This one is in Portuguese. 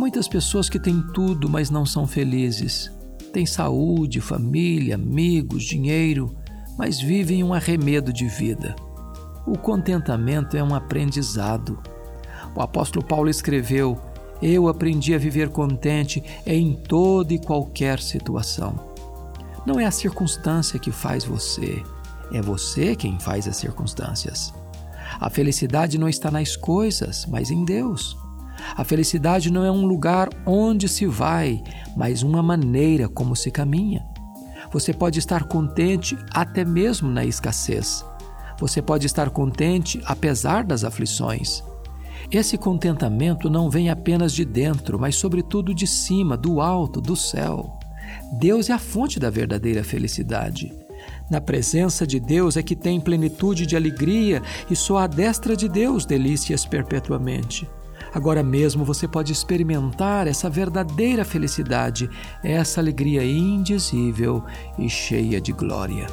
muitas pessoas que têm tudo, mas não são felizes. Têm saúde, família, amigos, dinheiro, mas vivem um arremedo de vida. O contentamento é um aprendizado. O apóstolo Paulo escreveu: Eu aprendi a viver contente em toda e qualquer situação. Não é a circunstância que faz você, é você quem faz as circunstâncias. A felicidade não está nas coisas, mas em Deus. A felicidade não é um lugar onde se vai, mas uma maneira como se caminha. Você pode estar contente até mesmo na escassez. Você pode estar contente apesar das aflições. Esse contentamento não vem apenas de dentro, mas sobretudo de cima, do alto, do céu. Deus é a fonte da verdadeira felicidade. Na presença de Deus é que tem plenitude de alegria e só a destra de Deus delícias perpetuamente. Agora mesmo você pode experimentar essa verdadeira felicidade, essa alegria indizível e cheia de glória.